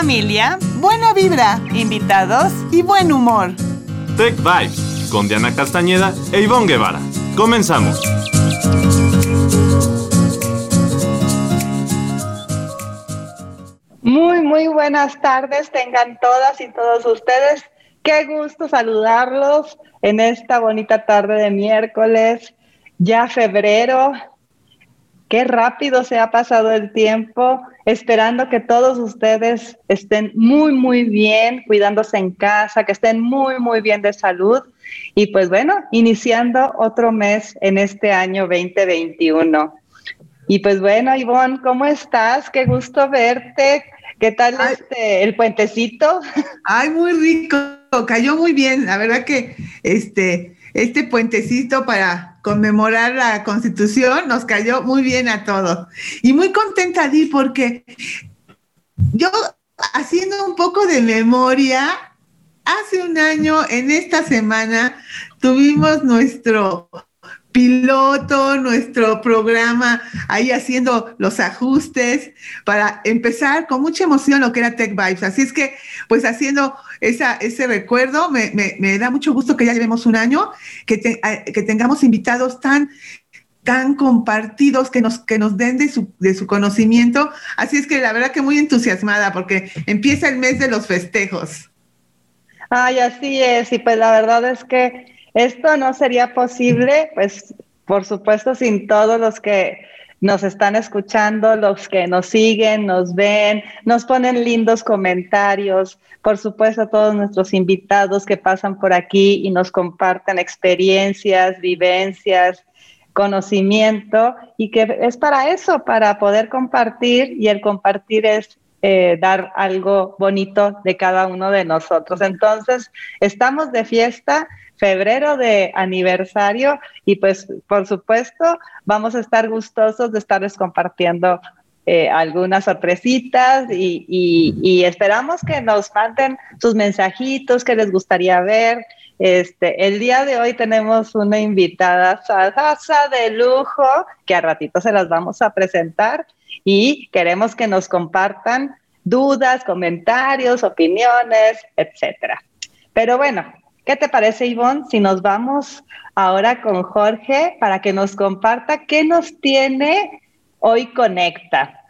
familia, buena vibra, invitados y buen humor. Tech Vibes con Diana Castañeda e Ivonne Guevara. Comenzamos. Muy, muy buenas tardes tengan todas y todos ustedes. Qué gusto saludarlos en esta bonita tarde de miércoles, ya febrero. Qué rápido se ha pasado el tiempo, esperando que todos ustedes estén muy, muy bien, cuidándose en casa, que estén muy, muy bien de salud. Y pues bueno, iniciando otro mes en este año 2021. Y pues bueno, Ivonne, ¿cómo estás? Qué gusto verte. ¿Qué tal este, el puentecito? Ay, muy rico, cayó muy bien. La verdad que este, este puentecito para conmemorar la constitución nos cayó muy bien a todos. Y muy contenta, Di, porque yo haciendo un poco de memoria, hace un año, en esta semana, tuvimos nuestro piloto, nuestro programa, ahí haciendo los ajustes para empezar con mucha emoción lo que era Tech Vibes. Así es que, pues haciendo esa, ese recuerdo, me, da mucho gusto que ya llevemos un año, que, que tengamos invitados tan tan compartidos que nos, que nos den de su, de su conocimiento. Así es que la verdad que muy entusiasmada porque empieza el mes de los festejos. Ay, así es. Y pues la verdad es que esto no sería posible, pues por supuesto, sin todos los que nos están escuchando, los que nos siguen, nos ven, nos ponen lindos comentarios, por supuesto todos nuestros invitados que pasan por aquí y nos comparten experiencias, vivencias, conocimiento y que es para eso, para poder compartir y el compartir es eh, dar algo bonito de cada uno de nosotros. Entonces, estamos de fiesta febrero de aniversario y pues por supuesto vamos a estar gustosos de estarles compartiendo eh, algunas sorpresitas y, esperamos que nos manden sus mensajitos que les gustaría ver. Este, el día de hoy tenemos una invitada salsa de lujo que a ratito se las vamos a presentar y queremos que nos compartan dudas, comentarios, opiniones, etcétera. Pero bueno, ¿Qué te parece, Ivonne, si nos vamos ahora con Jorge para que nos comparta qué nos tiene hoy Conecta?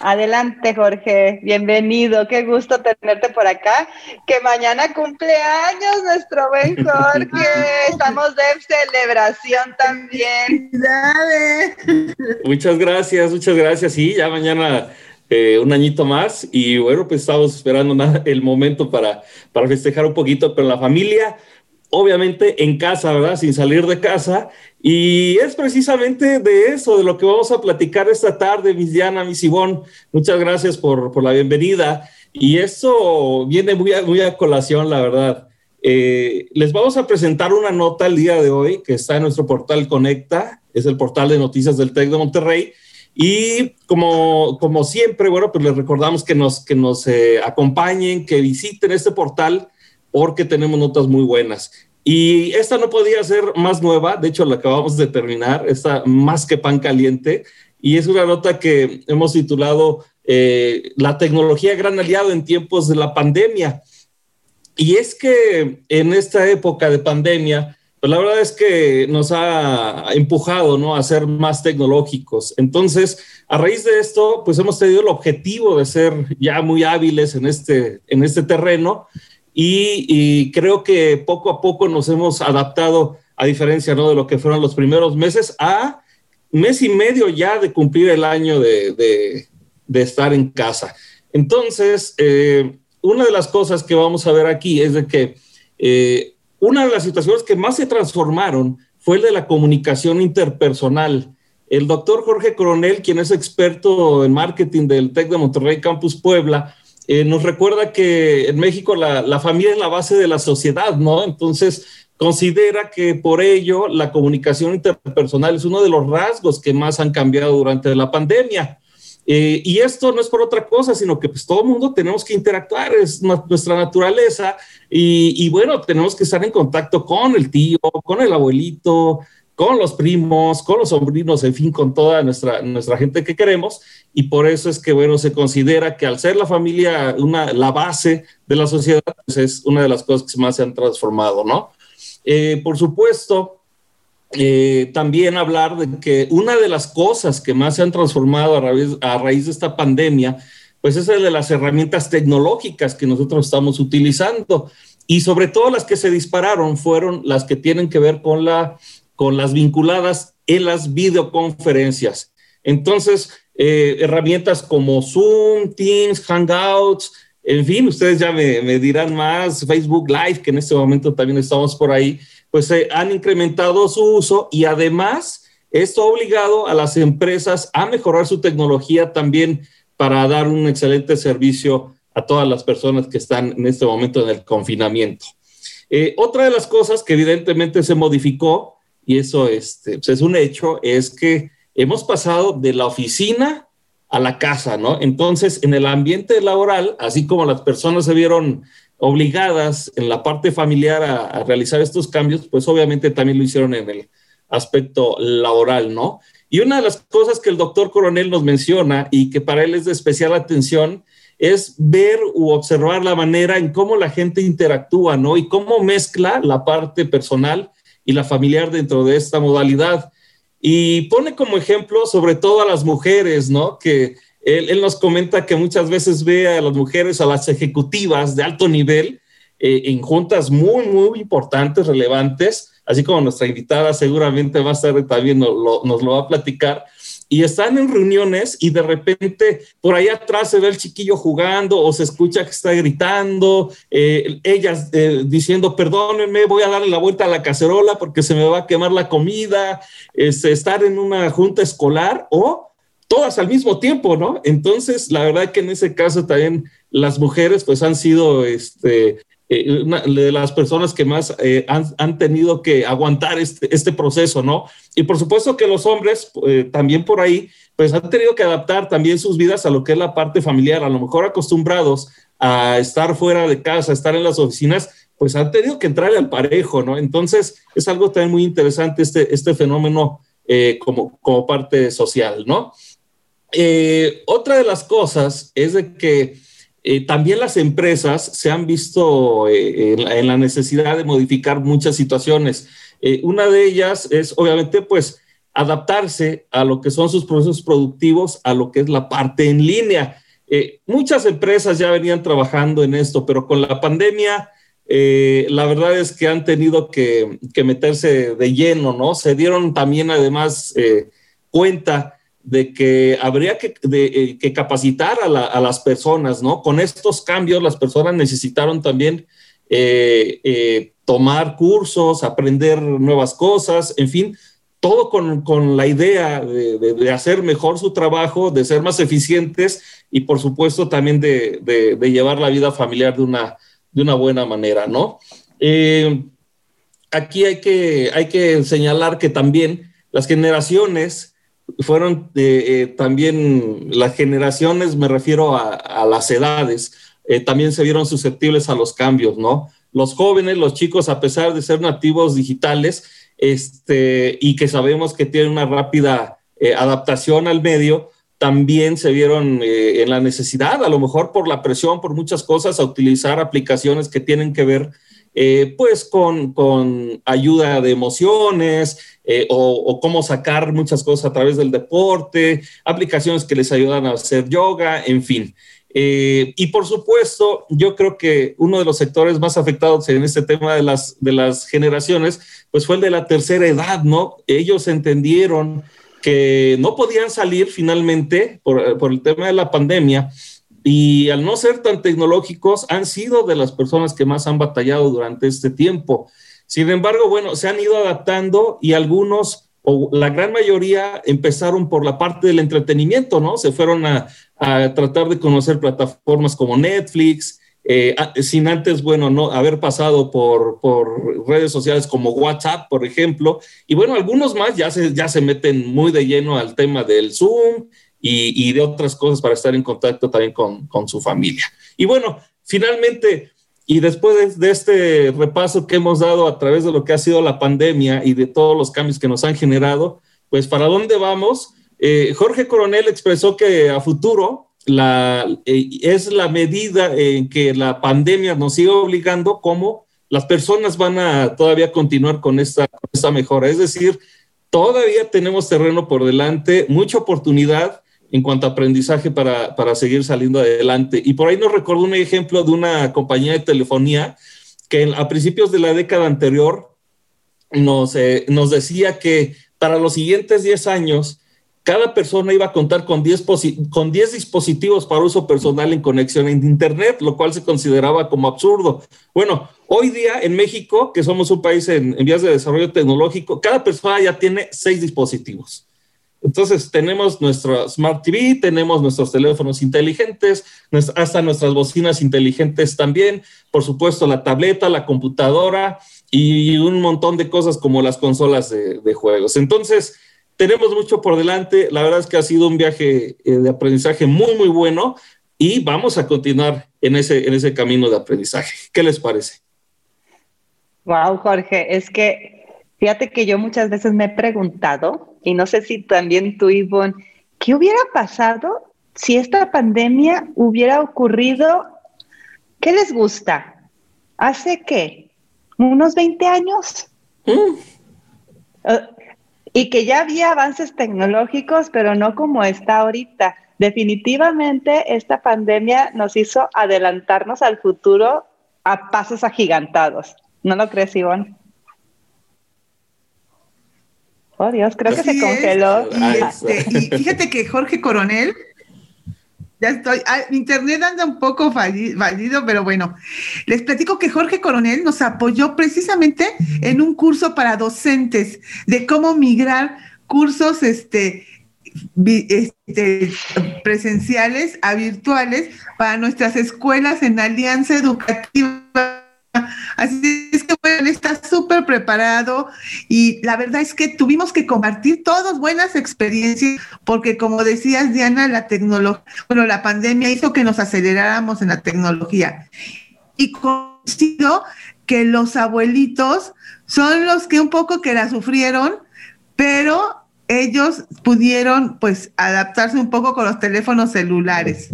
Adelante, Jorge. Bienvenido. Qué gusto tenerte por acá. Que mañana cumple años nuestro buen Jorge. Estamos de celebración también. Muchas gracias, muchas gracias. Sí, ya mañana eh, un añito más y bueno, pues estamos esperando el momento para, para festejar un poquito con la familia, obviamente en casa, ¿verdad? Sin salir de casa. Y es precisamente de eso, de lo que vamos a platicar esta tarde, Miss Diana, Miss Ivonne. Muchas gracias por, por la bienvenida. Y eso viene muy a, muy a colación, la verdad. Eh, les vamos a presentar una nota el día de hoy que está en nuestro portal Conecta, es el portal de noticias del TEC de Monterrey y como, como siempre, bueno, pues les recordamos que nos, que nos eh, acompañen, que visiten este portal porque tenemos notas muy buenas. Y esta no podía ser más nueva, de hecho la acabamos de terminar, está más que pan caliente, y es una nota que hemos titulado eh, La tecnología gran aliado en tiempos de la pandemia. Y es que en esta época de pandemia, pues la verdad es que nos ha empujado ¿no? a ser más tecnológicos. Entonces, a raíz de esto, pues hemos tenido el objetivo de ser ya muy hábiles en este, en este terreno y, creo que poco a poco nos hemos adaptado, a diferencia ¿no? de lo que fueron los primeros meses, a mes y medio ya de cumplir el año de, de, estar en casa. Entonces, eh, una de las cosas que vamos a ver aquí es de que... Eh, una de las situaciones que más se transformaron fue el de la comunicación interpersonal. El doctor Jorge Coronel, quien es experto en marketing del TEC de Monterrey Campus Puebla, eh, nos recuerda que en México la, la, familia es la base de la sociedad, ¿no? Entonces, considera que por ello la comunicación interpersonal es uno de los rasgos que más han cambiado durante la pandemia. Eh, y esto no es por otra cosa, sino que pues todo el mundo tenemos que interactuar, es nuestra naturaleza y, bueno, tenemos que estar en contacto con el tío, con el abuelito, con los primos, con los sobrinos, en fin, con toda nuestra, nuestra gente que queremos. Y por eso es que, bueno, se considera que al ser la familia una, la base de la sociedad, pues es una de las cosas que más se han transformado, ¿no? Eh, por supuesto, eh, también hablar de que una de las cosas que más se han transformado a raíz, a raíz de esta pandemia, pues es el de las herramientas tecnológicas que nosotros estamos utilizando. Y sobre todo las que se dispararon fueron las que tienen que ver con, la, con las vinculadas en las videoconferencias. Entonces, eh, herramientas como Zoom, Teams, Hangouts, en fin, ustedes ya me, me, dirán más, Facebook Live, que en este momento también estamos por ahí, pues eh, han incrementado su uso y además esto ha obligado a las empresas a mejorar su tecnología también para dar un excelente servicio a todas las personas que están en este momento en el confinamiento. Eh, otra de las cosas que evidentemente se modificó, y eso este, pues, es un hecho, es que hemos pasado de la oficina a la casa, ¿no? Entonces, en el ambiente laboral, así como las personas se vieron obligadas en la parte familiar a, realizar estos cambios, pues obviamente también lo hicieron en el aspecto laboral, ¿no? Y una de las cosas que el doctor Coronel nos menciona y que para él es de especial atención es ver u observar la manera en cómo la gente interactúa, ¿no? Y cómo mezcla la parte personal y la familiar dentro de esta modalidad. Y pone como ejemplo sobre todo a las mujeres, ¿no? Que él, nos comenta que muchas veces ve a las mujeres, a las ejecutivas de alto nivel, eh, en juntas muy, muy importantes, relevantes, así como nuestra invitada seguramente más tarde también nos lo, va a platicar, y están en reuniones y de repente por ahí atrás se ve el chiquillo jugando o se escucha que está gritando, eh, ellas eh, diciendo, perdónenme, voy a darle la vuelta a la cacerola porque se me va a quemar la comida, este, estar en una junta escolar o todas al mismo tiempo, ¿no? Entonces, la verdad que en ese caso también las mujeres pues han sido este, eh, las personas que más eh, han, han, tenido que aguantar este, este, proceso, ¿no? Y por supuesto que los hombres eh, también por ahí, pues han tenido que adaptar también sus vidas a lo que es la parte familiar, a lo mejor acostumbrados a estar fuera de casa, a estar en las oficinas, pues han tenido que entrar al parejo, ¿no? Entonces es algo también muy interesante este, este fenómeno como, como parte social, ¿no? Otra de las cosas es de que eh, también las empresas se han visto eh, en, la, necesidad de modificar muchas situaciones. Eh, una de ellas es, obviamente, pues, adaptarse a lo que son sus procesos productivos, a lo que es la parte en línea. muchas empresas ya venían trabajando en esto, pero con la pandemia, la verdad es que han tenido que, meterse de lleno, ¿no? Se dieron también, además, cuenta de que habría que, eh, que capacitar a, las personas, ¿no? Con estos cambios las personas necesitaron también eh, eh, tomar cursos, aprender nuevas cosas, en fin, todo con, la idea de, hacer mejor su trabajo, de ser más eficientes y por supuesto también de, llevar la vida familiar de una, de una buena manera, ¿no? aquí hay que, hay que señalar que también las generaciones fueron eh, eh, también las generaciones, me refiero a, las edades, eh, también se vieron susceptibles a los cambios, ¿no? Los jóvenes, los chicos, a pesar de ser nativos digitales, este, y que sabemos que tienen una rápida adaptación al medio, también se vieron en la necesidad, a lo mejor por la presión, por muchas cosas, a utilizar aplicaciones que tienen que ver eh, pues con, con, ayuda de emociones eh, o, cómo sacar muchas cosas a través del deporte, aplicaciones que les ayudan a hacer yoga, en fin. Eh, y por supuesto, yo creo que uno de los sectores más afectados en este tema de las, de las generaciones, pues fue el de la tercera edad, ¿no? Ellos entendieron que no podían salir finalmente por, por el tema de la pandemia y al no ser tan tecnológicos, han sido de las personas que más han batallado durante este tiempo. Sin embargo, bueno, se han ido adaptando y algunos, o la gran mayoría, empezaron por la parte del entretenimiento, ¿no? Se fueron a, tratar de conocer plataformas como Netflix, eh, sin antes, bueno, no haber pasado por, por, redes sociales como WhatsApp, por ejemplo. Y bueno, algunos más ya se, ya se meten muy de lleno al tema del Zoom y, de otras cosas para estar en contacto también con, su familia. Y bueno, finalmente, Y después de, este repaso que hemos dado a través de lo que ha sido la pandemia y de todos los cambios que nos han generado, pues para dónde vamos. Eh, Jorge Coronel expresó que a futuro la, eh, es la medida en que la pandemia nos sigue obligando como las personas van a todavía continuar con esta, con esta mejora. Es decir, todavía tenemos terreno por delante, mucha oportunidad en cuanto a aprendizaje para, para seguir saliendo adelante. Y por ahí nos recordó un ejemplo de una compañía de telefonía que a principios de la década anterior nos, eh, decía que para los siguientes 10 años, cada persona iba a contar con 10, con 10 dispositivos para uso personal en conexión en Internet, lo cual se consideraba como absurdo. Bueno, hoy día en México, que somos un país en, en vías de desarrollo tecnológico, cada persona ya tiene 6 dispositivos. Entonces tenemos nuestro Smart TV, tenemos nuestros teléfonos inteligentes, hasta nuestras bocinas inteligentes también, por supuesto la tableta, la computadora y un montón de cosas como las consolas de, juegos. Entonces tenemos mucho por delante, la verdad es que ha sido un viaje eh, de aprendizaje muy, muy bueno y vamos a continuar en ese, en ese camino de aprendizaje. ¿Qué les parece? Wow, Jorge, es que fíjate que yo muchas veces me he preguntado y no sé si también tú, Ivonne, ¿qué hubiera pasado si esta pandemia hubiera ocurrido? ¿Qué les gusta? ¿Hace qué? ¿Unos 20 años? Mm. Eh, y que ya había avances tecnológicos, pero no como está ahorita. Definitivamente esta pandemia nos hizo adelantarnos al futuro a pasos agigantados. ¿No lo crees, Ivonne? Oh Dios, creo que se congeló. Este, y, fíjate que Jorge Coronel, ya estoy, ah, internet anda un poco fallido, pero bueno, les platico que Jorge Coronel nos apoyó precisamente en un curso para docentes de cómo migrar cursos este, este, presenciales a virtuales para nuestras escuelas en Alianza Educativa Así es que bueno, está súper preparado y la verdad es que tuvimos que compartir todas buenas experiencias porque como decías Diana, la tecnología, bueno, la pandemia hizo que nos aceleráramos en la tecnología. Y consigo que los abuelitos son los que un poco que la sufrieron, pero ellos pudieron pues adaptarse un poco con los teléfonos celulares.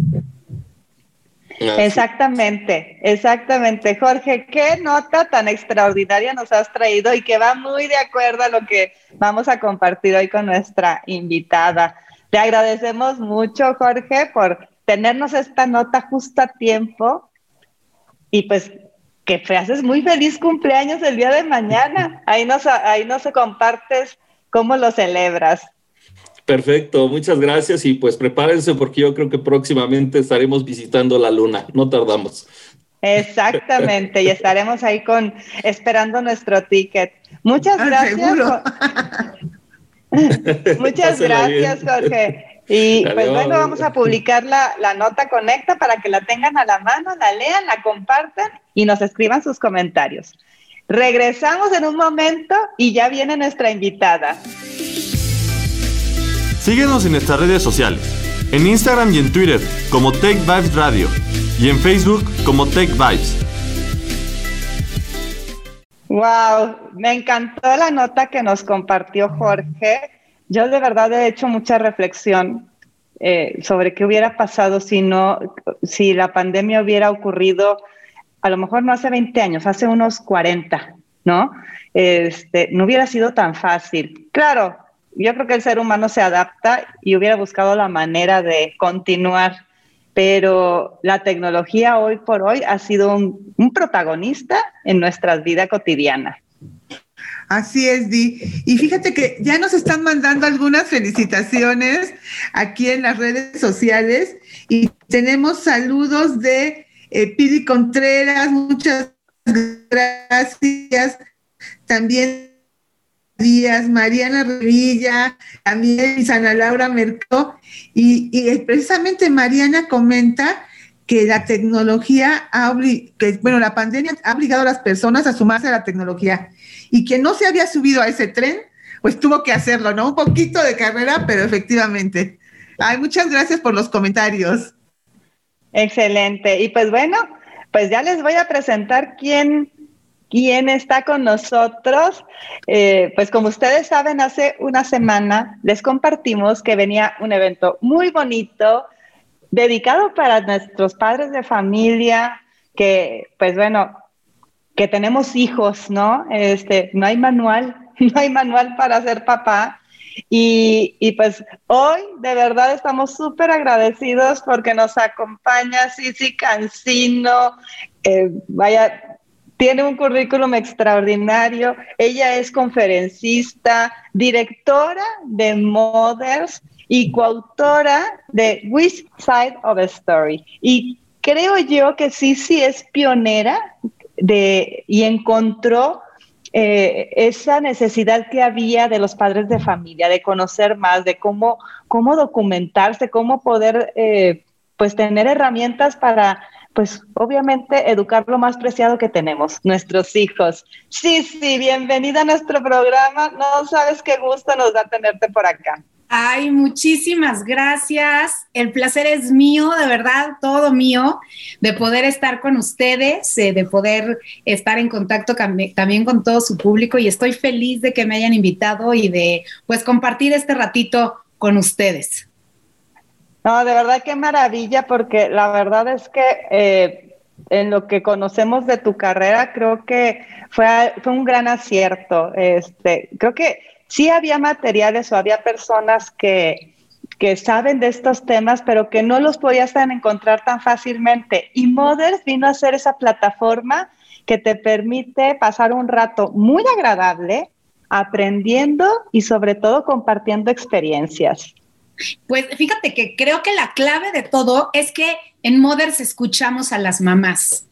Exactamente, exactamente. Jorge, qué nota tan extraordinaria nos has traído y que va muy de acuerdo a lo que vamos a compartir hoy con nuestra invitada. Te agradecemos mucho, Jorge, por tenernos esta nota justo a tiempo y pues que te haces muy feliz cumpleaños el día de mañana. Ahí nos, ahí nos compartes cómo lo celebras. Perfecto, muchas gracias y pues prepárense porque yo creo que próximamente estaremos visitando la luna, no tardamos. Exactamente, y estaremos ahí con esperando nuestro ticket. Muchas ah, gracias. Muchas gracias, Jorge. Y pues bueno, vamos a publicar la, la, nota Conecta para que la tengan a la mano, la lean, la compartan y nos escriban sus comentarios. Regresamos en un momento y ya viene nuestra invitada. Síguenos en nuestras redes sociales, en Instagram y en Twitter como Tech Vibes Radio y en Facebook como Tech Vibes. Wow, me encantó la nota que nos compartió Jorge. Yo de verdad he hecho mucha reflexión eh, sobre qué hubiera pasado si no, si la pandemia hubiera ocurrido, a lo mejor no hace 20 años, hace unos 40, ¿no? Este, no hubiera sido tan fácil. Claro, yo creo que el ser humano se adapta y hubiera buscado la manera de continuar, pero la tecnología hoy por hoy ha sido un, protagonista en nuestra vida cotidiana. Así es, Di. Y fíjate que ya nos están mandando algunas felicitaciones aquí en las redes sociales y tenemos saludos de eh, Pili Contreras, muchas gracias. También Díaz, Mariana Revilla, también Ana Laura Mercó, y, precisamente Mariana comenta que la tecnología ha que, bueno, la pandemia ha obligado a las personas a sumarse a la tecnología y quien no se había subido a ese tren, pues tuvo que hacerlo, ¿no? Un poquito de carrera, pero efectivamente. Ay, muchas gracias por los comentarios. Excelente. Y pues bueno, pues ya les voy a presentar quién, quién está con nosotros. Eh, pues como ustedes saben, hace una semana les compartimos que venía un evento muy bonito dedicado para nuestros padres de familia, que pues bueno, que tenemos hijos, ¿no? Este, no hay manual, no hay manual para ser papá. Y, y pues hoy de verdad estamos súper agradecidos porque nos acompaña Cici Cancino. Eh, vaya, tiene un currículum extraordinario. Ella es conferencista, directora de Mothers y coautora de Which Side of a Story. Y creo yo que Cici es pionera de, y encontró eh, esa necesidad que había de los padres de familia, de conocer más, de cómo, cómo documentarse, cómo poder eh, pues tener herramientas para pues obviamente educar lo más preciado que tenemos, nuestros hijos. Sí, sí, bienvenida a nuestro programa. No sabes qué gusto nos da tenerte por acá. Ay, muchísimas gracias. El placer es mío, de verdad, todo mío, de poder estar con ustedes, eh, de poder estar en contacto también con todo su público y estoy feliz de que me hayan invitado y de pues compartir este ratito con ustedes. No, de verdad qué maravilla, porque la verdad es que eh, en lo que conocemos de tu carrera, creo que fue, fue un gran acierto. Este, creo que sí había materiales o había personas que, que saben de estos temas, pero que no los podías encontrar tan fácilmente. Y Mothers vino a ser esa plataforma que te permite pasar un rato muy agradable aprendiendo y sobre todo compartiendo experiencias. Pues fíjate que creo que la clave de todo es que en Mothers escuchamos a las mamás.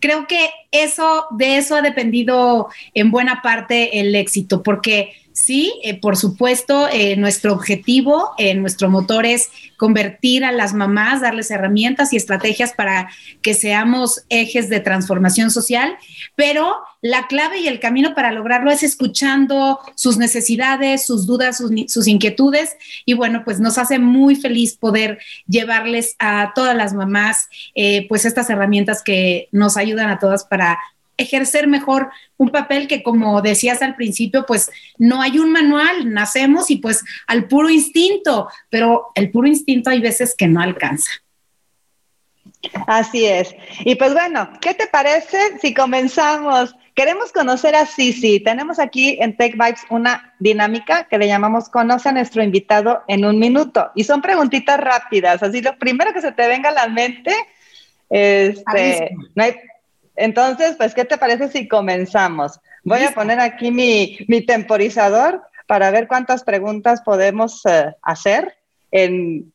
Creo que eso, de eso ha dependido en buena parte el éxito, porque Sí, eh, por supuesto, eh, nuestro objetivo, eh, nuestro motor es convertir a las mamás, darles herramientas y estrategias para que seamos ejes de transformación social, pero la clave y el camino para lograrlo es escuchando sus necesidades, sus dudas, sus, sus inquietudes y bueno, pues nos hace muy feliz poder llevarles a todas las mamás pues estas herramientas que nos ayudan a todas para ejercer mejor un papel que, como decías al principio, pues no hay un manual, nacemos y pues al puro instinto, pero el puro instinto hay veces que no alcanza. Así es. Y pues bueno, ¿qué te parece si comenzamos? Queremos conocer a Sisi. Tenemos aquí en Tech Vibes una dinámica que le llamamos Conoce a nuestro invitado en un minuto. Y son preguntitas rápidas. Así lo primero que se te venga a la mente, este, no hay, entonces, pues, ¿qué te parece si comenzamos? Voy a poner aquí mi, temporizador para ver cuántas preguntas podemos eh, hacer en,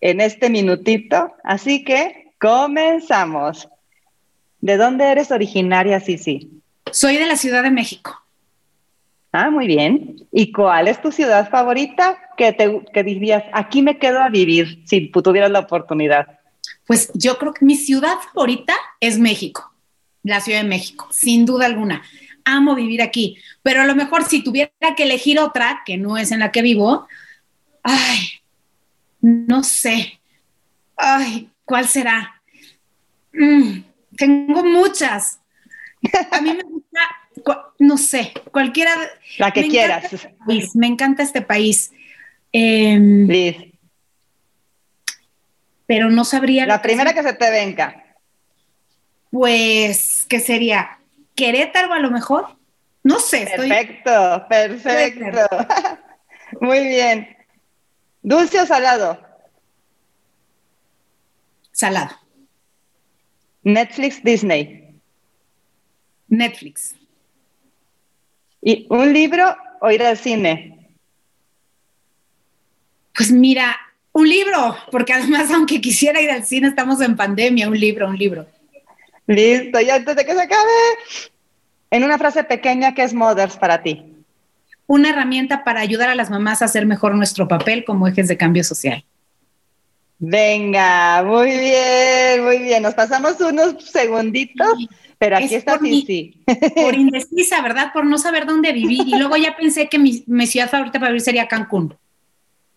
este minutito. Así que comenzamos. ¿De dónde eres originaria, Sisi? Soy de la Ciudad de México. Ah, muy bien. ¿Y cuál es tu ciudad favorita que, te, que dirías, aquí me quedo a vivir si tuvieras la oportunidad? Pues yo creo que mi ciudad favorita es México la Ciudad de México, sin duda alguna. Amo vivir aquí, pero a lo mejor si tuviera que elegir otra, que no es en la que vivo, ay, no sé. Ay, ¿cuál será? Mm, tengo muchas. A mí me gusta, no sé, cualquiera. La que quieras. Este me encanta este país. Eh, pero no sabría. La primera que se te venga pues, ¿qué sería? Querétaro a lo mejor. No sé. Perfecto, perfecto. Muy bien. ¿Dulce o salado? Salado. Netflix, Disney. Netflix. ¿Y un libro o ir al cine? Pues mira, un libro, porque además, aunque quisiera ir al cine, estamos en pandemia, un libro, un libro. Listo, y antes de que se acabe, en una frase pequeña, ¿qué es Mothers para ti? Una herramienta para ayudar a las mamás a hacer mejor nuestro papel como ejes de cambio social. Venga, muy bien, muy bien. Nos pasamos unos segunditos, pero aquí está sí, Por indecisa, ¿verdad? Por no saber dónde vivir. Y luego ya pensé que mi, ciudad favorita para vivir sería Cancún.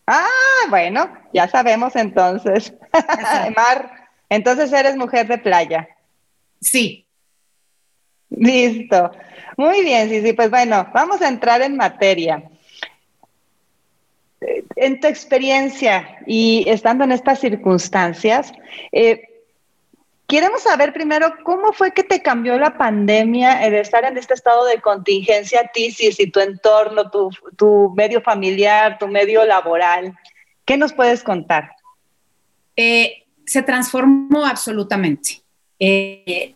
Ah, bueno, ya sabemos entonces. Mar, entonces eres mujer de playa. Sí. Listo. Muy bien, sí, sí, pues bueno, vamos a entrar en materia. En tu experiencia y estando en estas circunstancias, eh, queremos saber primero cómo fue que te cambió la pandemia el estar en este estado de contingencia a ti, si, si tu entorno, tu, tu, medio familiar, tu medio laboral. ¿Qué nos puedes contar? Eh, se transformó absolutamente. Eh,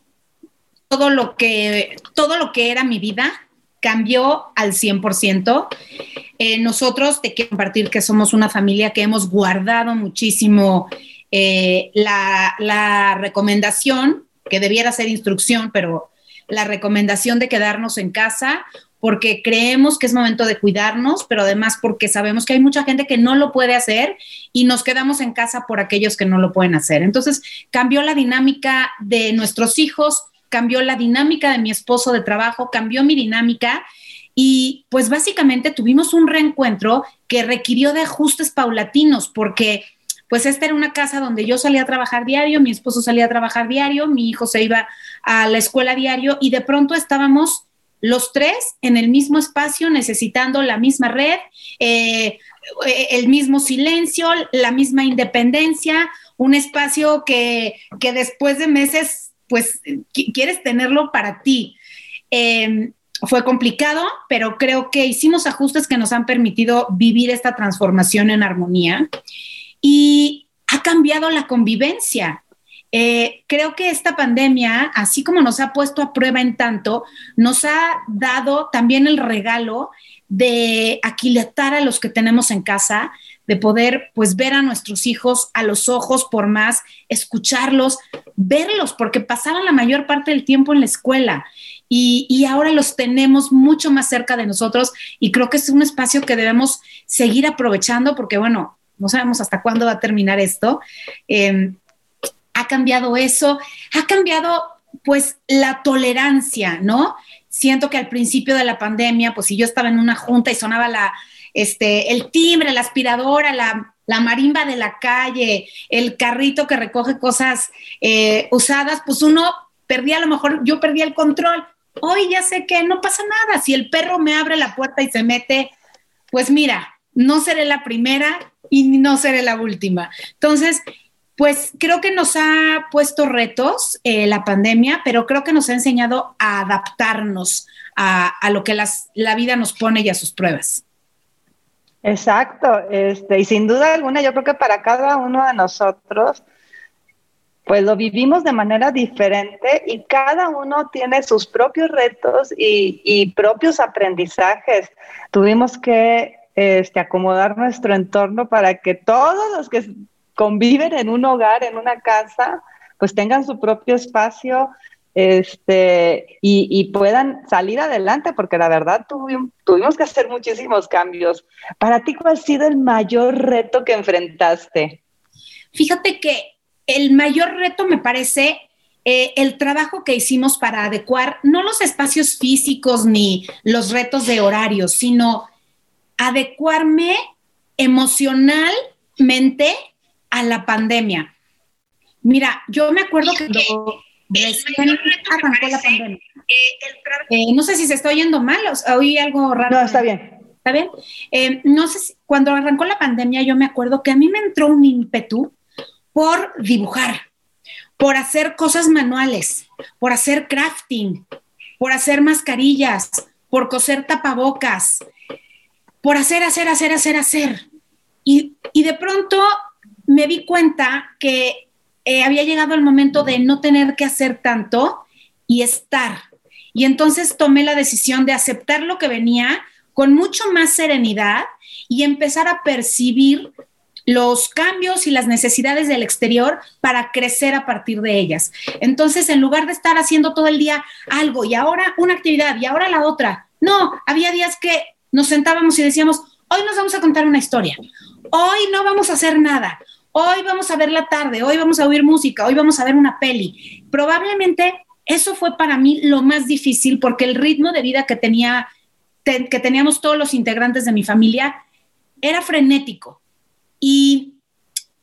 todo, lo que, todo lo que era mi vida cambió al 100%. Eh, nosotros te quiero compartir que somos una familia que hemos guardado muchísimo eh, la, la recomendación, que debiera ser instrucción, pero la recomendación de quedarnos en casa porque creemos que es momento de cuidarnos, pero además porque sabemos que hay mucha gente que no lo puede hacer y nos quedamos en casa por aquellos que no lo pueden hacer. Entonces cambió la dinámica de nuestros hijos, cambió la dinámica de mi esposo de trabajo, cambió mi dinámica y pues básicamente tuvimos un reencuentro que requirió de ajustes paulatinos porque pues esta era una casa donde yo salía a trabajar diario, mi esposo salía a trabajar diario, mi hijo se iba a la escuela diario y de pronto estábamos los tres en el mismo espacio necesitando la misma red, eh, el mismo silencio, la misma independencia, un espacio que, que después de meses pues quieres tenerlo para ti. Eh, fue complicado, pero creo que hicimos ajustes que nos han permitido vivir esta transformación en armonía y ha cambiado la convivencia. Eh, creo que esta pandemia, así como nos ha puesto a prueba en tanto, nos ha dado también el regalo de aquilatar a los que tenemos en casa, de poder pues ver a nuestros hijos a los ojos por más, escucharlos, verlos, porque pasaban la mayor parte del tiempo en la escuela y, ahora los tenemos mucho más cerca de nosotros y creo que es un espacio que debemos seguir aprovechando porque bueno, no sabemos hasta cuándo va a terminar esto. Eh, ha cambiado eso, ha cambiado pues la tolerancia, ¿no? Siento que al principio de la pandemia, pues si yo estaba en una junta y sonaba la, este, el timbre, la aspiradora, la, la marimba de la calle, el carrito que recoge cosas eh, usadas, pues uno perdía a lo mejor, yo perdía el control. Hoy ya sé que no pasa nada. Si el perro me abre la puerta y se mete, pues mira, no seré la primera y no seré la última. Entonces, pues creo que nos ha puesto retos eh, la pandemia, pero creo que nos ha enseñado a adaptarnos a, a lo que las, la vida nos pone y a sus pruebas. Exacto, este, y sin duda alguna yo creo que para cada uno de nosotros, pues lo vivimos de manera diferente y cada uno tiene sus propios retos y, y propios aprendizajes. Tuvimos que este, acomodar nuestro entorno para que todos los que conviven en un hogar, en una casa, pues tengan su propio espacio este, y, puedan salir adelante, porque la verdad tuvimos, que hacer muchísimos cambios. Para ti, ¿cuál ha sido el mayor reto que enfrentaste? Fíjate que el mayor reto me parece eh, el trabajo que hicimos para adecuar no los espacios físicos ni los retos de horarios, sino adecuarme emocionalmente a la pandemia. Mira, yo me acuerdo que recién arrancó la pandemia. Eh, no sé si se está oyendo mal, o oí algo raro. No, está bien. ¿Está bien? Eh, no sé si cuando arrancó la pandemia, yo me acuerdo que a mí me entró un ímpetu por dibujar, por hacer cosas manuales, por hacer crafting, por hacer mascarillas, por coser tapabocas, por hacer, hacer, hacer, hacer, hacer. Y, y de pronto me di cuenta que eh, había llegado el momento de no tener que hacer tanto y estar. Y entonces tomé la decisión de aceptar lo que venía con mucho más serenidad y empezar a percibir los cambios y las necesidades del exterior para crecer a partir de ellas. Entonces, en lugar de estar haciendo todo el día algo y ahora una actividad y ahora la otra, no, había días que nos sentábamos y decíamos, hoy nos vamos a contar una historia, hoy no vamos a hacer nada, hoy vamos a ver la tarde, hoy vamos a oír música, hoy vamos a ver una peli. Probablemente eso fue para mí lo más difícil porque el ritmo de vida que tenía que teníamos todos los integrantes de mi familia era frenético y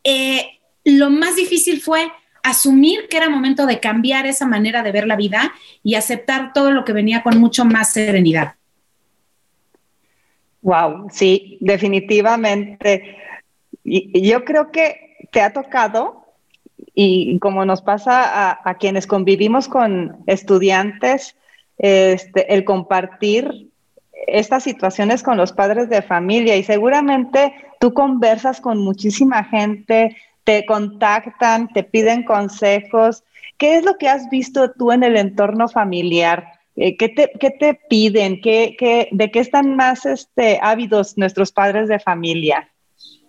eh, lo más difícil fue asumir que era momento de cambiar esa manera de ver la vida y aceptar todo lo que venía con mucho más serenidad. Wow, sí, definitivamente. Yo creo que te ha tocado, y como nos pasa a, quienes convivimos con estudiantes, este, el compartir estas situaciones con los padres de familia y seguramente tú conversas con muchísima gente, te contactan, te piden consejos. ¿Qué es lo que has visto tú en el entorno familiar? Eh, ¿qué, te, te, piden? ¿Qué, de qué están más este, ávidos nuestros padres de familia?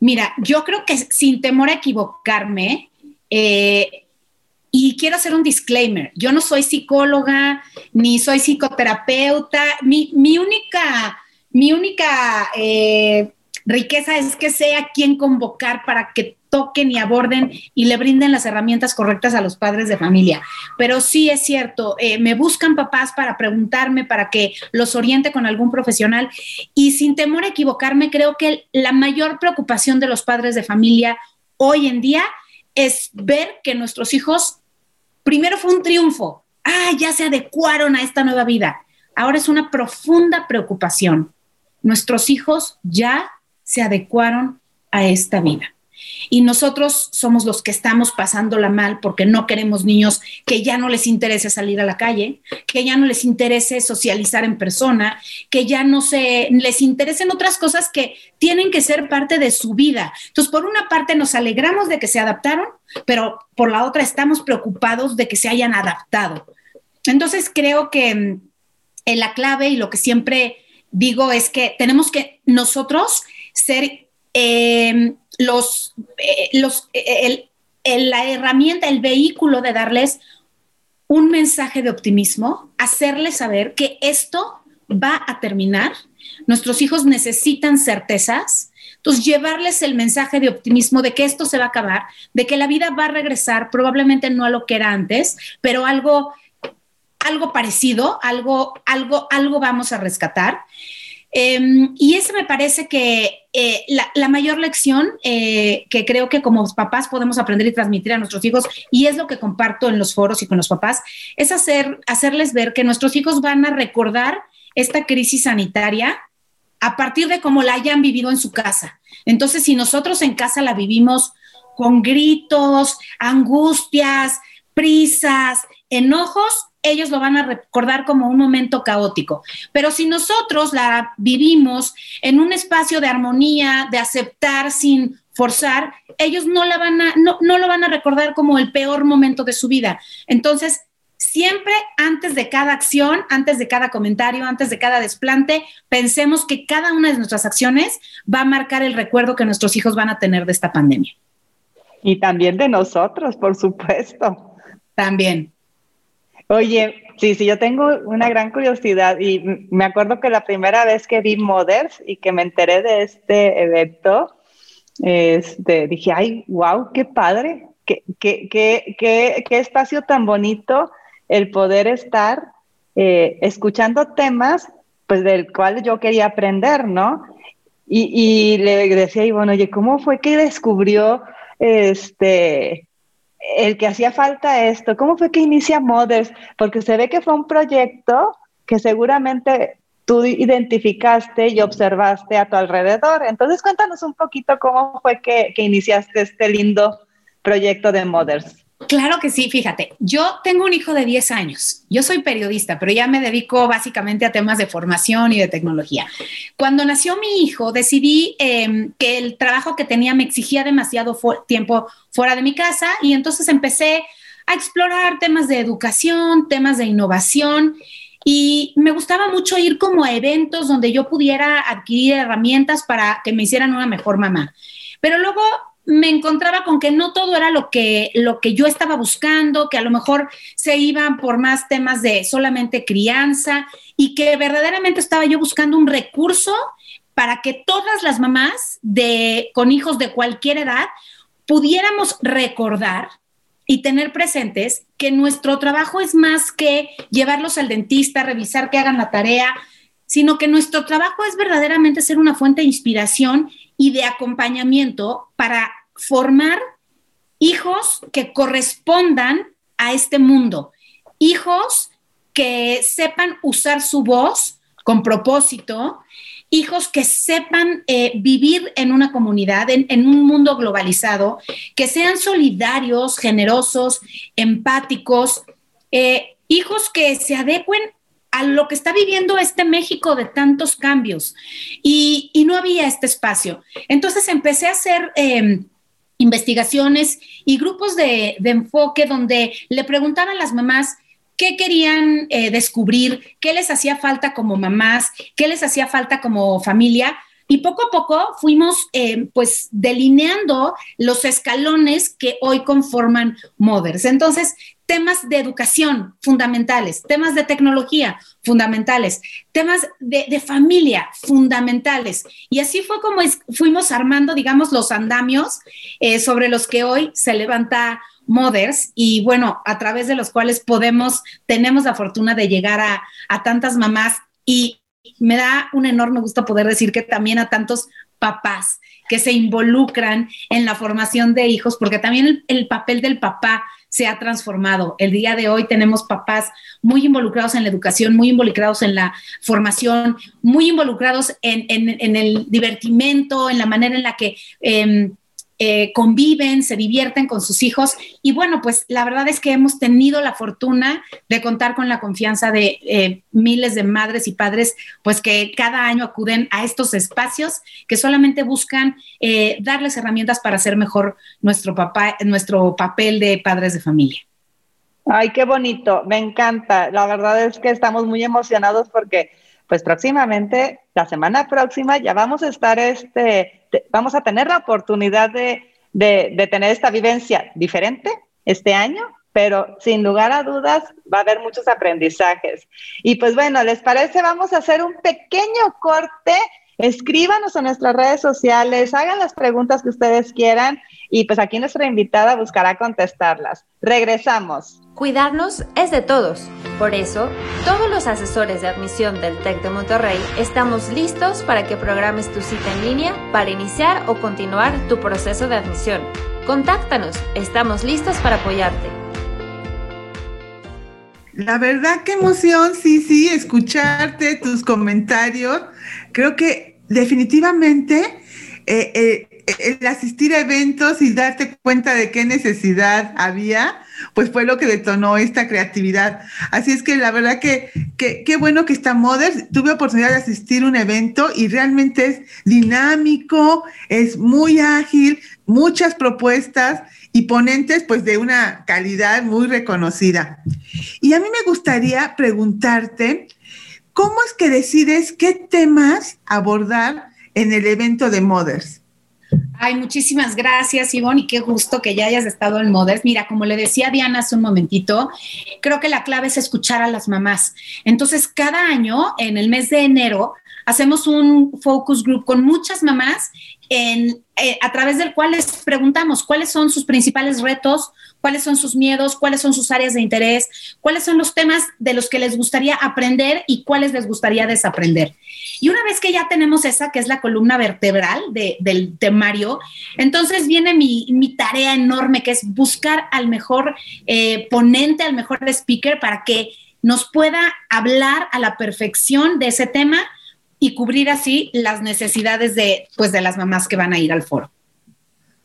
Mira, yo creo que sin temor a equivocarme, eh, y quiero hacer un disclaimer, yo no soy psicóloga ni soy psicoterapeuta, mi, única, mi única eh, riqueza es que sea quien convocar para que toquen y aborden y le brinden las herramientas correctas a los padres de familia. Pero sí es cierto, eh, me buscan papás para preguntarme, para que los oriente con algún profesional y sin temor a equivocarme, creo que la mayor preocupación de los padres de familia hoy en día es ver que nuestros hijos, primero fue un triunfo, ah, ya se adecuaron a esta nueva vida. Ahora es una profunda preocupación. Nuestros hijos ya se adecuaron a esta vida y nosotros somos los que estamos pasándola mal porque no queremos niños que ya no les interese salir a la calle, que ya no les interese socializar en persona, que ya no se les interesen otras cosas que tienen que ser parte de su vida. Entonces, por una parte nos alegramos de que se adaptaron, pero por la otra estamos preocupados de que se hayan adaptado. Entonces, creo que mm, la clave y lo que siempre digo es que tenemos que nosotros ser eh, los, eh, eh, la herramienta, el vehículo de darles un mensaje de optimismo, hacerles saber que esto va a terminar. Nuestros hijos necesitan certezas. Entonces, llevarles el mensaje de optimismo de que esto se va a acabar, de que la vida va a regresar, probablemente no a lo que era antes, pero algo, algo parecido, algo, algo, algo vamos a rescatar. Em, y ese me parece que eh, la, mayor lección eh, que creo que como papás podemos aprender y transmitir a nuestros hijos, y es lo que comparto en los foros y con los papás, es hacer, hacerles ver que nuestros hijos van a recordar esta crisis sanitaria a partir de cómo la hayan vivido en su casa. Entonces, si nosotros en casa la vivimos con gritos, angustias, prisas, enojos, ellos lo van a recordar como un momento caótico. Pero si nosotros la vivimos en un espacio de armonía, de aceptar sin forzar, ellos no, la van a, no, no lo van a recordar como el peor momento de su vida. Entonces, siempre antes de cada acción, antes de cada comentario, antes de cada desplante, pensemos que cada una de nuestras acciones va a marcar el recuerdo que nuestros hijos van a tener de esta pandemia. Y también de nosotros, por supuesto. También. Oye, sí, sí, yo tengo una gran curiosidad y me acuerdo que la primera vez que vi Mothers y que me enteré de este evento, este, dije, ay, wow, qué padre, qué, qué, qué, qué, espacio tan bonito el poder estar eh, escuchando temas, pues del cual yo quería aprender, ¿no? Y, y le decía, y bueno, oye, ¿cómo fue que descubrió este el que hacía falta esto, ¿cómo fue que inicia Mothers? Porque se ve que fue un proyecto que seguramente tú identificaste y observaste a tu alrededor. Entonces cuéntanos un poquito cómo fue que, que iniciaste este lindo proyecto de Mothers. Claro que sí, fíjate, yo tengo un hijo de 10 años, yo soy periodista, pero ya me dedico básicamente a temas de formación y de tecnología. Cuando nació mi hijo, decidí em, que el trabajo que tenía me exigía demasiado tiempo fuera de mi casa y entonces empecé a explorar temas de educación, temas de innovación y me gustaba mucho ir como a eventos donde yo pudiera adquirir herramientas para que me hicieran una mejor mamá. Pero luego me encontraba con que no todo era lo que, lo que yo estaba buscando, que a lo mejor se iban por más temas de solamente crianza y que verdaderamente estaba yo buscando un recurso para que todas las mamás de, con hijos de cualquier edad pudiéramos recordar y tener presentes que nuestro trabajo es más que llevarlos al dentista, revisar que hagan la tarea, sino que nuestro trabajo es verdaderamente ser una fuente de inspiración y de acompañamiento para formar hijos que correspondan a este mundo, hijos que sepan usar su voz con propósito, hijos que sepan eh, vivir en una comunidad, en, un mundo globalizado, que sean solidarios, generosos, empáticos, eh, hijos que se adecuen a lo que está viviendo este México de tantos cambios. Y, no había este espacio. Entonces empecé a hacer... Em, investigaciones y grupos de, enfoque donde le preguntaban a las mamás qué querían eh, descubrir, qué les hacía falta como mamás, qué les hacía falta como familia. Y poco a poco fuimos eh, pues delineando los escalones que hoy conforman Mothers. Entonces, temas de educación fundamentales, temas de tecnología fundamentales, temas de, familia fundamentales. Y así fue como fuimos armando, digamos, los andamios eh, sobre los que hoy se levanta Mothers y bueno, a través de los cuales podemos, tenemos la fortuna de llegar a, tantas mamás y me da un enorme gusto poder decir que también a tantos papás que se involucran en la formación de hijos, porque también el, papel del papá se ha transformado. El día de hoy tenemos papás muy involucrados en la educación, muy involucrados en la formación, muy involucrados en, el divertimento, en la manera en la que... Em, eh, conviven, se divierten con sus hijos. Y bueno, pues la verdad es que hemos tenido la fortuna de contar con la confianza de eh, miles de madres y padres, pues que cada año acuden a estos espacios que solamente buscan eh, darles herramientas para hacer mejor nuestro, papá, nuestro papel de padres de familia. Ay, qué bonito, me encanta. La verdad es que estamos muy emocionados porque pues próximamente, la semana próxima, ya vamos a estar, este, vamos a tener la oportunidad de, de, tener esta vivencia diferente este año, pero sin lugar a dudas va a haber muchos aprendizajes. Y pues bueno, ¿les parece? Vamos a hacer un pequeño corte. Escríbanos en nuestras redes sociales, hagan las preguntas que ustedes quieran y pues aquí nuestra invitada buscará contestarlas. Regresamos. Cuidarnos es de todos. Por eso, todos los asesores de admisión del TEC de Monterrey estamos listos para que programes tu cita en línea para iniciar o continuar tu proceso de admisión. Contáctanos, estamos listos para apoyarte. La verdad, qué emoción, sí, sí, escucharte, tus comentarios. Creo que definitivamente eh, eh, el asistir a eventos y darte cuenta de qué necesidad había, pues fue lo que detonó esta creatividad. Así es que la verdad que qué bueno que está Mothers. Tuve oportunidad de asistir a un evento y realmente es dinámico, es muy ágil, muchas propuestas y ponentes pues de una calidad muy reconocida. Y a mí me gustaría preguntarte, ¿cómo es que decides qué temas abordar en el evento de Mothers? Ay, muchísimas gracias, Ivonne, y qué gusto que ya hayas estado en Mothers. Mira, como le decía Diana hace un momentito, creo que la clave es escuchar a las mamás. Entonces, cada año, en el mes de enero, hacemos un focus group con muchas mamás en, eh, a través del cual les preguntamos cuáles son sus principales retos, cuáles son sus miedos, cuáles son sus áreas de interés, cuáles son los temas de los que les gustaría aprender y cuáles les gustaría desaprender. Y una vez que ya tenemos esa, que es la columna vertebral del temario, entonces viene mi, tarea enorme, que es buscar al mejor eh, ponente, al mejor speaker, para que nos pueda hablar a la perfección de ese tema y cubrir así las necesidades de, pues, de las mamás que van a ir al foro.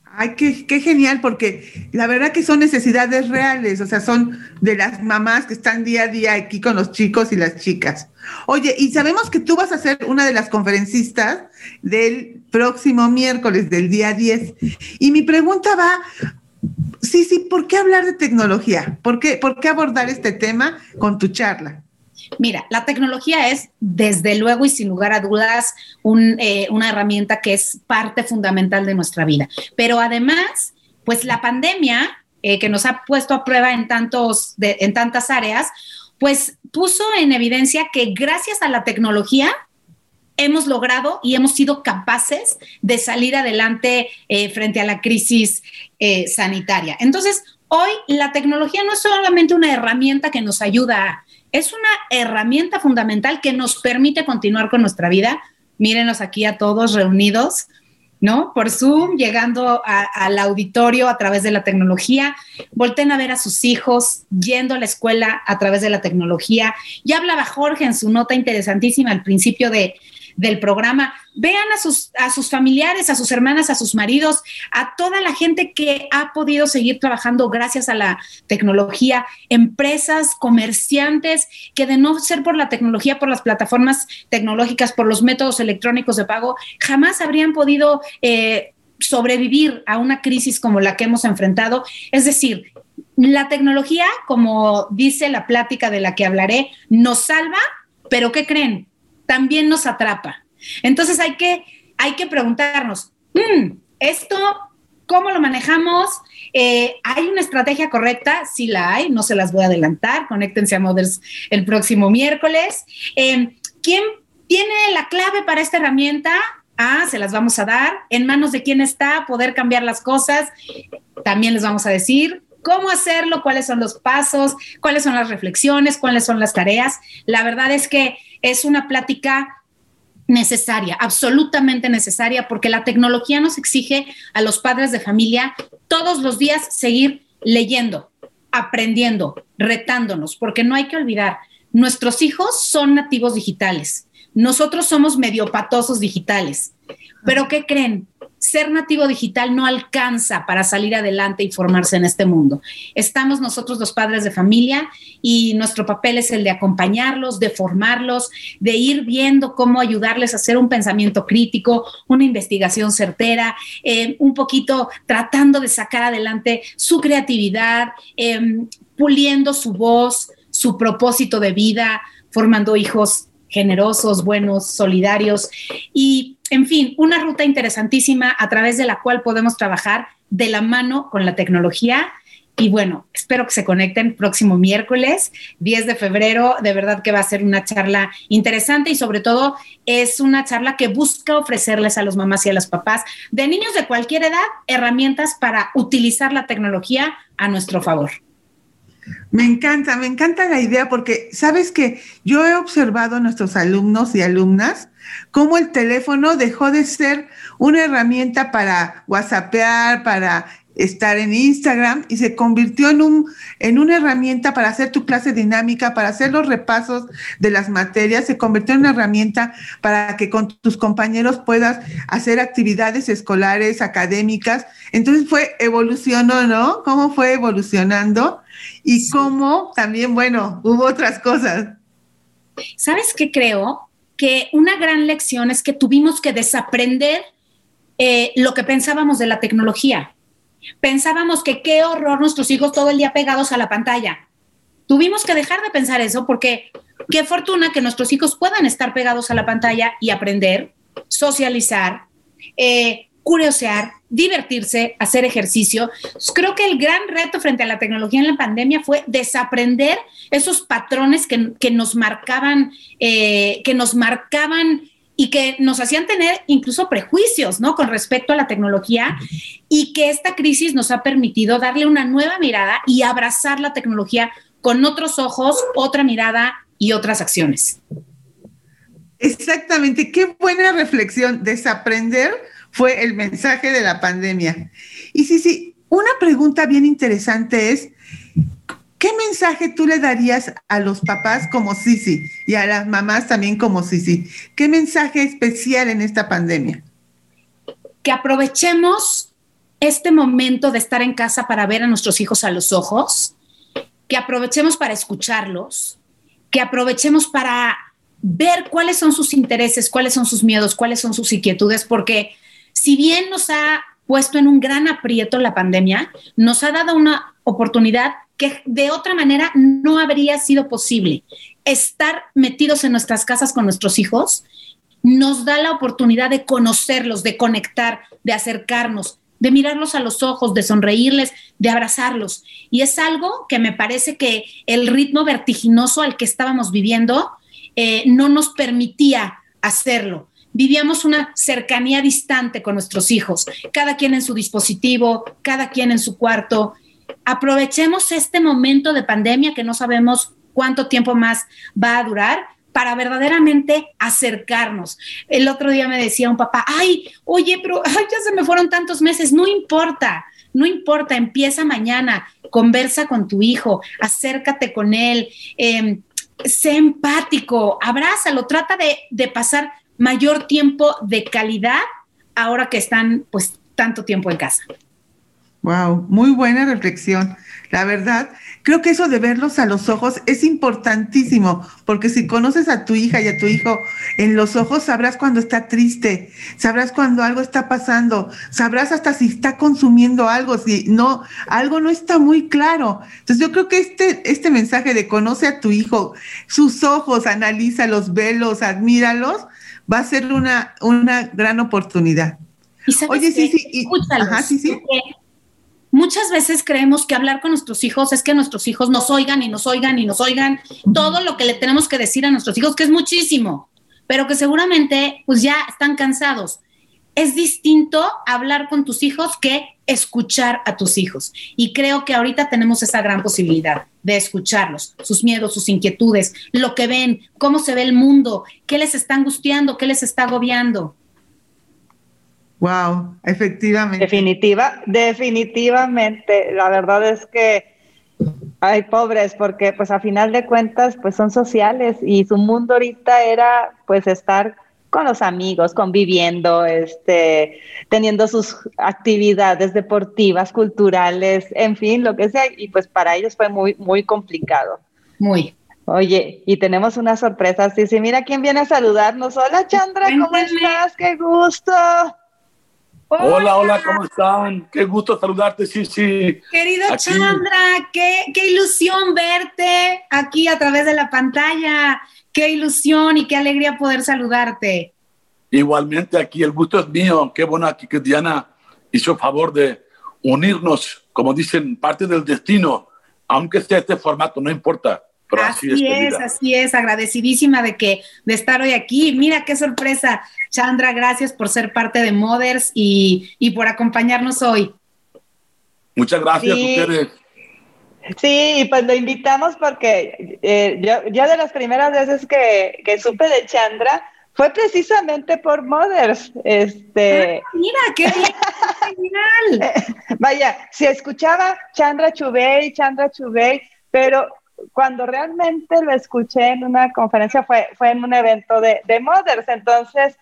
Ay, qué, genial, porque la verdad que son necesidades reales, o sea, son de las mamás que están día a día aquí con los chicos y las chicas. Oye, y sabemos que tú vas a ser una de las conferencistas del próximo miércoles, del día 10. Y mi pregunta va, sí, sí, ¿por qué hablar de tecnología? ¿Por qué, por qué abordar este tema con tu charla? Mira, la tecnología es, desde luego y sin lugar a dudas, eh, una herramienta que es parte fundamental de nuestra vida. Pero además, pues la pandemia, eh, que nos ha puesto a prueba en, tantos, en tantas áreas, pues puso en evidencia que gracias a la tecnología hemos logrado y hemos sido capaces de salir adelante eh, frente a la crisis sanitaria. Entonces, hoy la tecnología no es solamente una herramienta que nos ayuda a es una herramienta fundamental que nos permite continuar con nuestra vida. Mírenos aquí a todos reunidos. ¿no? Por Zoom, llegando al auditorio a través de la tecnología, volten a ver a sus hijos yendo a la escuela a través de la tecnología. Ya hablaba Jorge en su nota interesantísima al principio de, del programa. Vean a sus, a sus familiares, a sus hermanas, a sus maridos, a toda la gente que ha podido seguir trabajando gracias a la tecnología, empresas, comerciantes, que de no ser por la tecnología, por las plataformas tecnológicas, por los métodos electrónicos de pago, jamás habrían podido... Eh, sobrevivir a una crisis como la que hemos enfrentado. Es decir, la tecnología, como dice la plática de la que hablaré, nos salva, pero ¿qué creen? También nos atrapa. Entonces hay que, hay que preguntarnos, mm, ¿esto cómo lo manejamos? Eh, ¿Hay una estrategia correcta? Sí la hay, no se las voy a adelantar. Conéctense a Mothers el próximo miércoles. Eh, ¿Quién tiene la clave para esta herramienta? Ah, se las vamos a dar. ¿En manos de quién está? Poder cambiar las cosas. También les vamos a decir cómo hacerlo, cuáles son los pasos, cuáles son las reflexiones, cuáles son las tareas. La verdad es que es una plática necesaria, absolutamente necesaria, porque la tecnología nos exige a los padres de familia todos los días seguir leyendo, aprendiendo, retándonos, porque no hay que olvidar, nuestros hijos son nativos digitales, nosotros somos mediopatosos digitales, pero ¿qué creen? Ser nativo digital no alcanza para salir adelante y formarse en este mundo. Estamos nosotros los padres de familia y nuestro papel es el de acompañarlos, de formarlos, de ir viendo cómo ayudarles a hacer un pensamiento crítico, una investigación certera, eh, un poquito tratando de sacar adelante su creatividad, em, puliendo su voz, su propósito de vida, formando hijos generosos, buenos, solidarios y en fin, una ruta interesantísima a través de la cual podemos trabajar de la mano con la tecnología. Y bueno, espero que se conecten próximo miércoles, 10 de febrero. De verdad que va a ser una charla interesante y sobre todo es una charla que busca ofrecerles a los mamás y a los papás de niños de cualquier edad herramientas para utilizar la tecnología a nuestro favor. Me encanta, me encanta la idea porque sabes que yo he observado a nuestros alumnos y alumnas cómo el teléfono dejó de ser una herramienta para whatsappear, para estar en Instagram y se convirtió en, un, en una herramienta para hacer tu clase dinámica, para hacer los repasos de las materias, se convirtió en una herramienta para que con tus compañeros puedas hacer actividades escolares, académicas. Entonces fue evolucionó, ¿no? ¿Cómo fue evolucionando? Y cómo también, bueno, hubo otras cosas. ¿Sabes qué creo? Que una gran lección es que tuvimos que desaprender eh, lo que pensábamos de la tecnología Pensábamos que qué horror nuestros hijos todo el día pegados a la pantalla. Tuvimos que dejar de pensar eso porque qué fortuna que nuestros hijos puedan estar pegados a la pantalla y aprender, socializar, eh, curiosear, divertirse, hacer ejercicio. Creo que el gran reto frente a la tecnología en la pandemia fue desaprender esos patrones que, nos marcaban, eh, que nos marcaban y que nos hacían tener incluso prejuicios, ¿no? Con respecto a la tecnología y que esta crisis nos ha permitido darle una nueva mirada y abrazar la tecnología con otros ojos, otra mirada y otras acciones. Exactamente, qué buena reflexión. Desaprender fue el mensaje de la pandemia. Y sí, sí, una pregunta bien interesante es, ¿Qué mensaje tú le darías a los papás como Sisi y a las mamás también como Sisi? ¿Qué mensaje especial en esta pandemia? Que aprovechemos este momento de estar en casa para ver a nuestros hijos a los ojos, que aprovechemos para escucharlos, que aprovechemos para ver cuáles son sus intereses, cuáles son sus miedos, cuáles son sus inquietudes, porque si bien nos ha puesto en un gran aprieto la pandemia, nos ha dado una oportunidad que de otra manera no habría sido posible. Estar metidos en nuestras casas con nuestros hijos nos da la oportunidad de conocerlos, de conectar, de acercarnos, de mirarlos a los ojos, de sonreírles, de abrazarlos. Y es algo que me parece que el ritmo vertiginoso al que estábamos viviendo eh, no nos permitía hacerlo. Vivíamos una cercanía distante con nuestros hijos, cada quien en su dispositivo, cada quien en su cuarto, aprovechemos este momento de pandemia que no sabemos cuánto tiempo más va a durar para verdaderamente acercarnos. El otro día me decía un papá, ay, oye, pero ya se me fueron tantos meses, no importa, no importa, empieza mañana, conversa con tu hijo, acércate con él, eh, sé empático, abrázalo, trata de, de pasar mayor tiempo de calidad ahora que están pues tanto tiempo en casa. Wow, muy buena reflexión. La verdad, creo que eso de verlos a los ojos es importantísimo, porque si conoces a tu hija y a tu hijo en los ojos, sabrás cuando está triste, sabrás cuando algo está pasando, sabrás hasta si está consumiendo algo, si no, algo no está muy claro. Entonces yo creo que este, este mensaje de conoce a tu hijo, sus ojos, analízalos, velos, admíralos, va a ser una, una gran oportunidad. Oye, sí, sí, ajá, sí, sí. Muchas veces creemos que hablar con nuestros hijos es que nuestros hijos nos oigan y nos oigan y nos oigan todo lo que le tenemos que decir a nuestros hijos, que es muchísimo, pero que seguramente pues ya están cansados. Es distinto hablar con tus hijos que escuchar a tus hijos. Y creo que ahorita tenemos esa gran posibilidad de escucharlos, sus miedos, sus inquietudes, lo que ven, cómo se ve el mundo, qué les está angustiando, qué les está agobiando. Wow, efectivamente. Definitiva, definitivamente. La verdad es que hay pobres, porque pues a final de cuentas pues son sociales y su mundo ahorita era pues estar con los amigos, conviviendo, este, teniendo sus actividades deportivas, culturales, en fin, lo que sea, y pues para ellos fue muy, muy complicado. Muy. Oye, y tenemos una sorpresa, sí, sí, mira quién viene a saludarnos. Hola Chandra, ¿cómo estás? ¡Qué gusto! Hola, hola, ¿cómo están? Qué gusto saludarte, sí, sí. Querido Chandra, qué, qué ilusión verte aquí a través de la pantalla. Qué ilusión y qué alegría poder saludarte. Igualmente aquí, el gusto es mío. Qué bueno aquí que Diana hizo favor de unirnos, como dicen, parte del destino, aunque sea este formato, no importa. Pero así, así es, así es, agradecidísima de que de estar hoy aquí. Mira qué sorpresa, Chandra, gracias por ser parte de Mothers y, y por acompañarnos hoy. Muchas gracias sí. ustedes. Sí, pues lo invitamos porque eh, yo, yo, de las primeras veces que, que, supe de Chandra fue precisamente por Mothers. Este... Ah, mira, qué genial. Vaya, si escuchaba Chandra Chubey, Chandra Chubey, pero cuando realmente lo escuché en una conferencia fue, fue en un evento de, de Mothers. Entonces,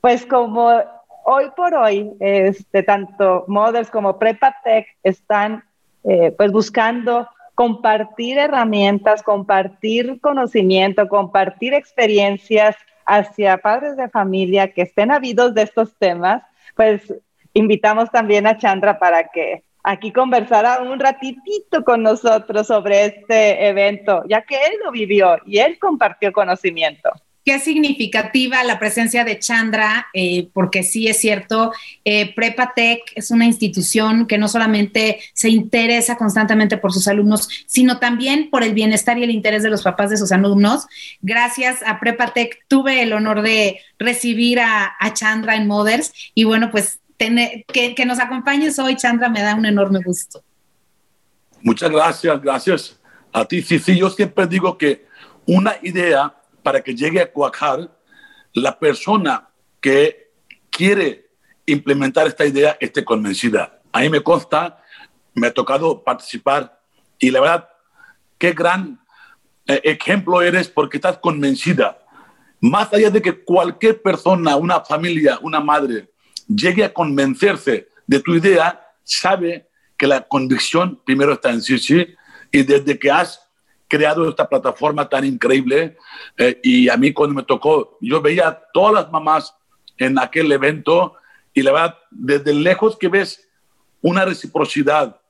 pues como hoy por hoy, este, tanto Mothers como Prepatec están eh, pues buscando compartir herramientas, compartir conocimiento, compartir experiencias hacia padres de familia que estén habidos de estos temas, pues invitamos también a Chandra para que aquí conversara un ratitito con nosotros sobre este evento, ya que él lo vivió y él compartió conocimiento. Qué significativa la presencia de Chandra, eh, porque sí es cierto, eh, Prepatec es una institución que no solamente se interesa constantemente por sus alumnos, sino también por el bienestar y el interés de los papás de sus alumnos. Gracias a Prepatec tuve el honor de recibir a, a Chandra en Mothers y bueno, pues tener, que, que nos acompañes hoy, Chandra, me da un enorme gusto. Muchas gracias, gracias a ti. Sí, sí, yo siempre digo que una idea para que llegue a cuajar, la persona que quiere implementar esta idea esté convencida. A mí me consta, me ha tocado participar y la verdad, qué gran eh, ejemplo eres porque estás convencida. Más allá de que cualquier persona, una familia, una madre, llegue a convencerse de tu idea, sabe que la convicción primero está en sí, sí, y desde que has creado esta plataforma tan increíble. Eh, y a mí cuando me tocó, yo veía a todas las mamás en aquel evento y la verdad, desde lejos que ves una reciprocidad,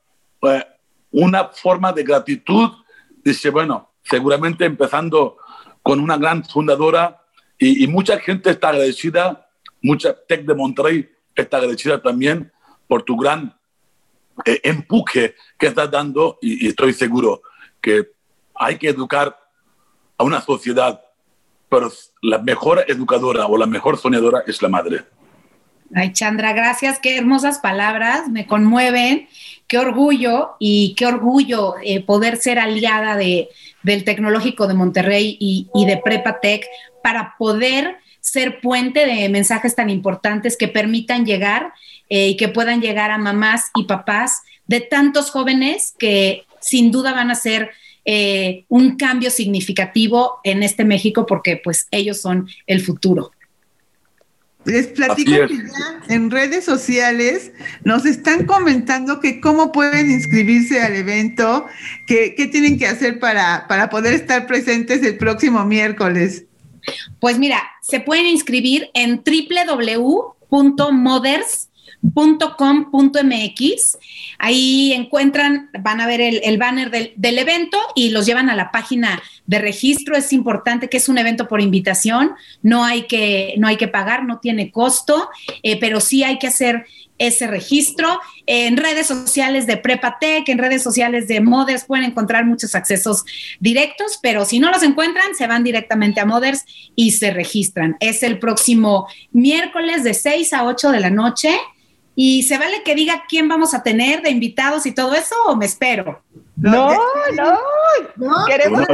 eh, una forma de gratitud, dice, bueno, seguramente empezando con una gran fundadora y, y mucha gente está agradecida, mucha Tech de Monterrey está agradecida también por tu gran eh, empuje que estás dando y, y estoy seguro que hay que educar a una sociedad, pero la mejor educadora o la mejor soñadora es la madre. Ay, Chandra, gracias, qué hermosas palabras, me conmueven, qué orgullo y qué orgullo eh, poder ser aliada de, del Tecnológico de Monterrey y, y de Prepatec para poder ser puente de mensajes tan importantes que permitan llegar eh, y que puedan llegar a mamás y papás de tantos jóvenes que sin duda van a ser eh, un cambio significativo en este México porque pues ellos son el futuro. Les platico que ya en redes sociales nos están comentando que cómo pueden inscribirse al evento, que, qué tienen que hacer para, para poder estar presentes el próximo miércoles. Pues mira, se pueden inscribir en www.moders.com .com.mx. Ahí encuentran, van a ver el, banner del, evento y los llevan a la página de registro. Es importante que es un evento por invitación, no hay que, no hay que pagar, no tiene costo, eh, pero sí hay que hacer ese registro. En redes sociales de Prepatec, en redes sociales de Moders pueden encontrar muchos accesos directos, pero si no los encuentran, se van directamente a Moders y se registran. Es el próximo miércoles de 6 a 8 de la noche y se vale que diga quién vamos a tener de invitados y todo eso o me espero. No, no, no. queremos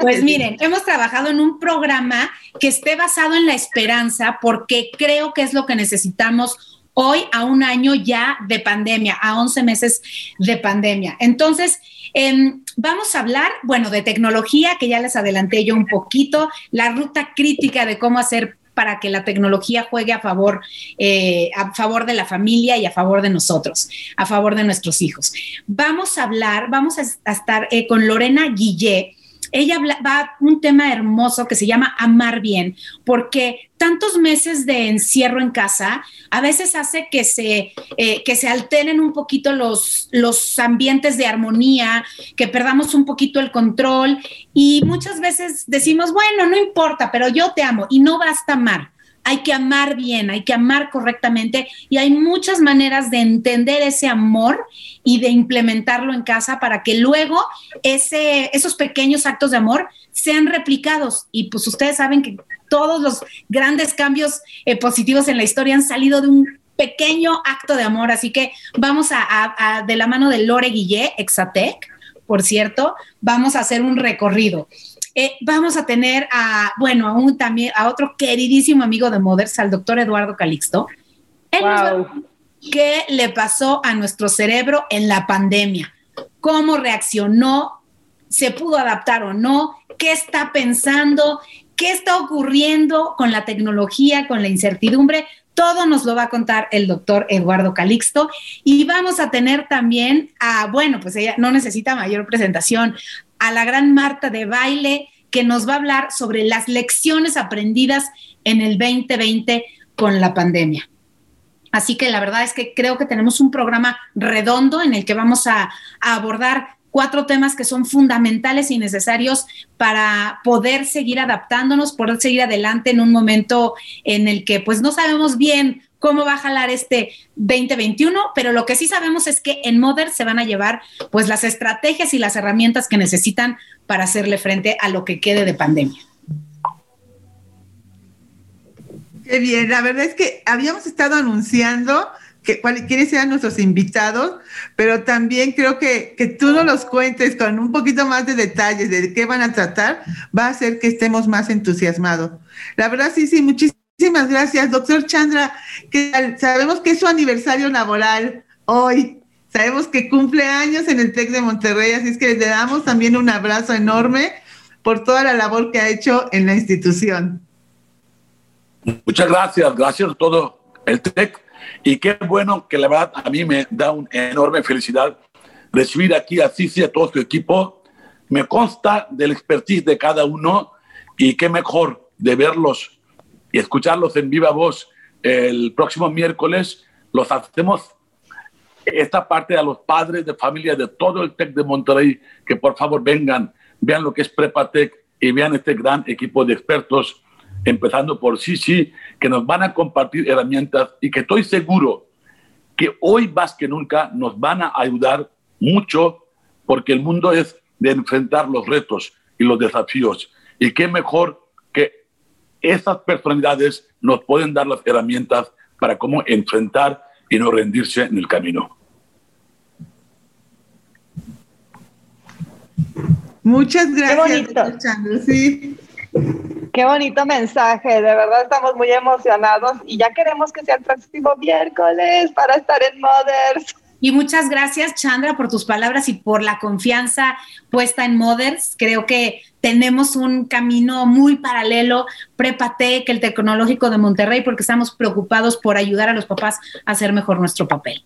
Pues miren, hemos trabajado en un programa que esté basado en la esperanza porque creo que es lo que necesitamos hoy a un año ya de pandemia, a 11 meses de pandemia. Entonces, em, vamos a hablar, bueno, de tecnología, que ya les adelanté yo un poquito, la ruta crítica de cómo hacer para que la tecnología juegue a favor, eh, a favor de la familia y a favor de nosotros, a favor de nuestros hijos. Vamos a hablar, vamos a, estar eh, con Lorena Guillé ella va a un tema hermoso que se llama amar bien, porque tantos meses de encierro en casa a veces hace que se, eh, que se alteren un poquito los, los ambientes de armonía, que perdamos un poquito el control y muchas veces decimos, bueno, no importa, pero yo te amo y no basta amar hay que amar bien, hay que amar correctamente y hay muchas maneras de entender ese amor y de implementarlo en casa para que luego ese, esos pequeños actos de amor sean replicados. Y pues ustedes saben que todos los grandes cambios eh, positivos en la historia han salido de un pequeño acto de amor. Así que vamos a, de la mano de Lore Guillé, Exatec, por cierto, vamos a hacer un recorrido. Eh, vamos a tener a, bueno, a un también, a otro queridísimo amigo de Moders, al doctor Eduardo Calixto. ¿Qué le pasó a nuestro cerebro en la pandemia? ¿Cómo reaccionó? ¿Se pudo adaptar o no? ¿Qué está pensando? ¿Qué está ocurriendo con la tecnología, con la incertidumbre? Todo nos lo va a contar el doctor Eduardo Calixto. Y vamos a tener también a, bueno, pues ella no necesita mayor presentación, a la gran Marta de baile que nos va a hablar sobre las lecciones aprendidas en el 2020 con la pandemia. Así que la verdad es que creo que tenemos un programa redondo en el que vamos a, a abordar cuatro temas que son fundamentales y necesarios para poder seguir adaptándonos, poder seguir adelante en un momento en el que pues no sabemos bien cómo va a jalar este 2021, pero lo que sí sabemos es que en Modern se van a llevar pues las estrategias y las herramientas que necesitan para hacerle frente a lo que quede de pandemia. Qué bien, la verdad es que habíamos estado anunciando quiénes sean nuestros invitados, pero también creo que, que tú nos los cuentes con un poquito más de detalles de qué van a tratar, va a hacer que estemos más entusiasmados. La verdad, sí, sí, muchísimas Muchísimas gracias, doctor Chandra. Que sabemos que es su aniversario laboral hoy. Sabemos que cumple años en el TEC de Monterrey, así es que le damos también un abrazo enorme por toda la labor que ha hecho en la institución. Muchas gracias, gracias a todo el TEC. Y qué bueno que la verdad a mí me da una enorme felicidad recibir aquí a Cici, a todo su equipo. Me consta del expertise de cada uno y qué mejor de verlos y escucharlos en viva voz el próximo miércoles, los hacemos esta parte a los padres de familia de todo el TEC de Monterrey, que por favor vengan, vean lo que es Prepatec y vean este gran equipo de expertos, empezando por Sisi, que nos van a compartir herramientas y que estoy seguro que hoy más que nunca nos van a ayudar mucho porque el mundo es de enfrentar los retos y los desafíos. Y qué mejor esas personalidades nos pueden dar las herramientas para cómo enfrentar y no rendirse en el camino. Muchas gracias. Qué bonito. Sí. Qué bonito mensaje, de verdad estamos muy emocionados y ya queremos que sea el próximo miércoles para estar en Mothers. Y muchas gracias, Chandra, por tus palabras y por la confianza puesta en Mothers. Creo que tenemos un camino muy paralelo, Prepatec, el Tecnológico de Monterrey, porque estamos preocupados por ayudar a los papás a hacer mejor nuestro papel.